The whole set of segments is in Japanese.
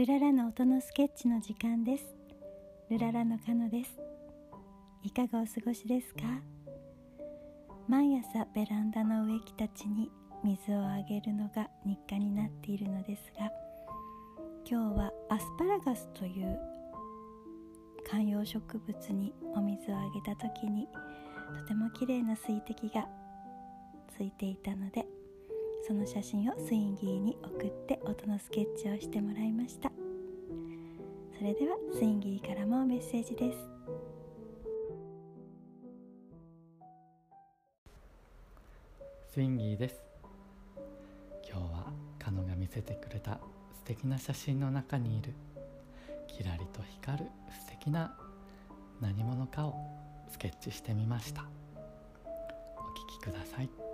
ルララの音のスケッチの時間です。ルララのカノです。いかがお過ごしですか？毎朝ベランダの植木たちに水をあげるのが日課になっているのですが今日はアスパラガスという観葉植物にお水をあげた時にとても綺麗な水滴がついていたのでその写真をスインギーに送って音のスケッチをしてもらいました。それではスインギーからもメッセージです。スインギーです。今日はカノが見せてくれた素敵な写真の中にいる。キラリと光る素敵な何者かをスケッチしてみました。お聴きください。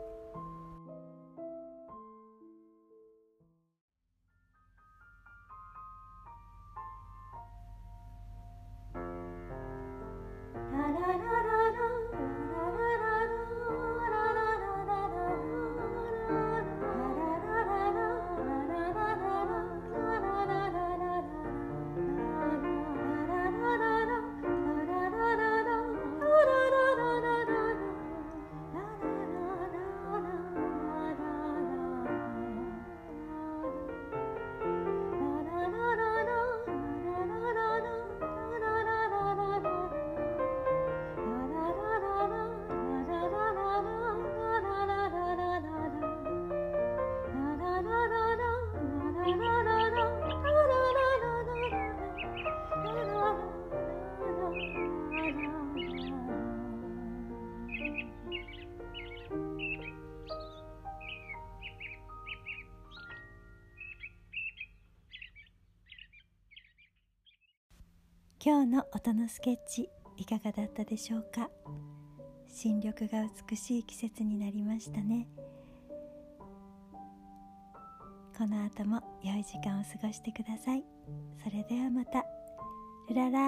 今日の音のスケッチいかがだったでしょうか？新緑が美しい季節になりましたね。この後も良い時間を過ごしてください。それではまた。ルララ